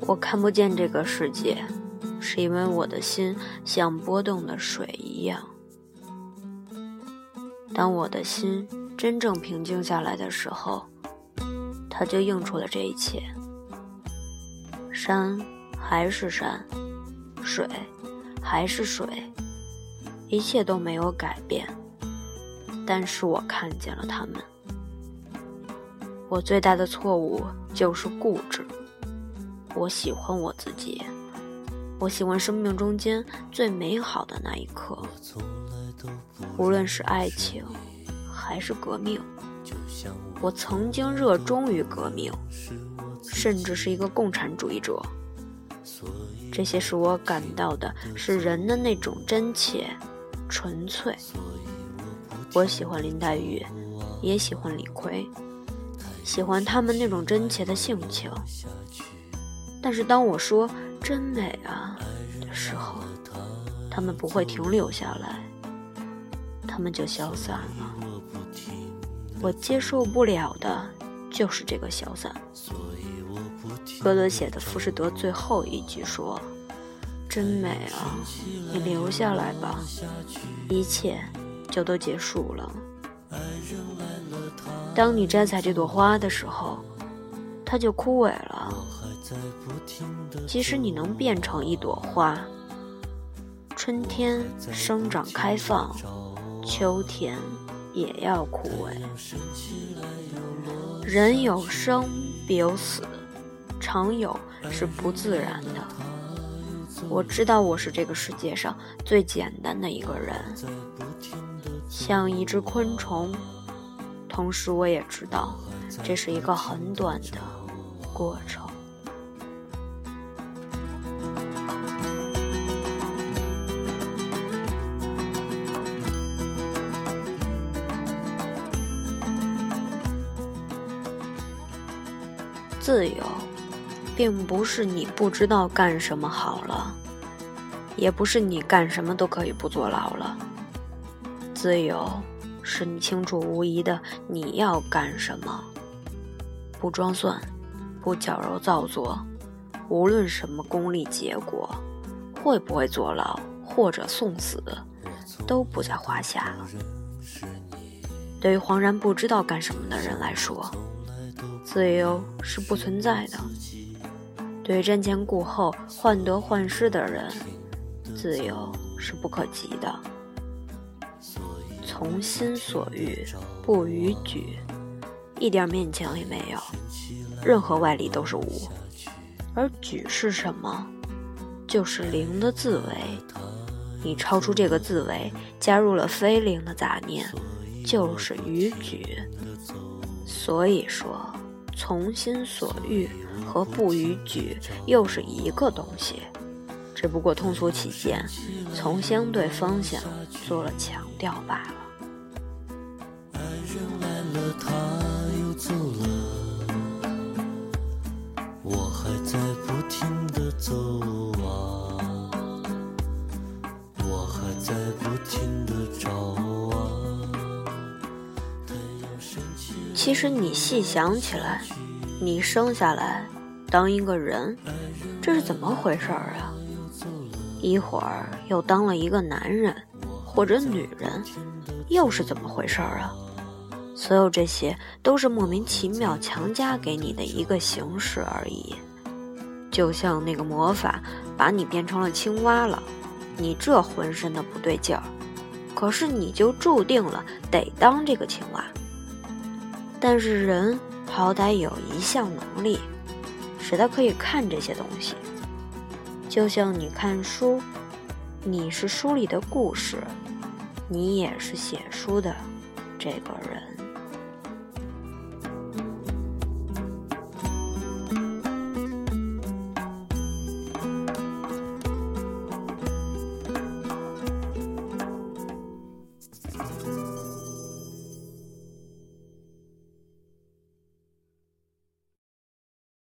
我看不见这个世界，是因为我的心像波动的水一样。当我的心真正平静下来的时候，它就映出了这一切。山还是山，水还是水，一切都没有改变。但是我看见了他们。我最大的错误就是固执。我喜欢我自己，我喜欢生命中间最美好的那一刻。无论是爱情，还是革命，我曾经热衷于革命，甚至是一个共产主义者。这些使我感到的是人的那种真切、纯粹。我喜欢林黛玉，也喜欢李逵，喜欢他们那种真切的性情。但是当我说“真美啊”的时候，他们不会停留下来，他们就消散了。我接受不了的就是这个消散。歌德写的《浮士德》最后一句说：“真美啊，你留下来吧，一切就都结束了。”当你摘采这朵花的时候，它就枯萎了。即使你能变成一朵花，春天生长开放，秋天也要枯萎。人有生必有死，常有是不自然的。我知道我是这个世界上最简单的一个人，像一只昆虫。同时，我也知道这是一个很短的过程。自由，并不是你不知道干什么好了，也不是你干什么都可以不坐牢了。自由，是你清楚无疑的你要干什么，不装蒜，不矫揉造作，无论什么功利结果，会不会坐牢或者送死，都不在话下了。对于惶然不知道干什么的人来说。自由是不存在的。对瞻前顾后、患得患失的人，自由是不可及的。从心所欲不逾矩，一点勉强也没有。任何外力都是无，而矩是什么？就是零的自为。你超出这个自为，加入了非零的杂念，就是逾矩。所以说。从心所欲和不逾矩又是一个东西，只不过通俗起见，从相对方向做了强调罢了。爱人来了，他又走了其实你细想起来，你生下来当一个人，这是怎么回事儿啊？一会儿又当了一个男人或者女人，又是怎么回事儿啊？所有这些都是莫名其妙强加给你的一个形式而已。就像那个魔法把你变成了青蛙了，你这浑身的不对劲儿，可是你就注定了得当这个青蛙。但是人好歹有一项能力，使他可以看这些东西。就像你看书，你是书里的故事，你也是写书的这个人。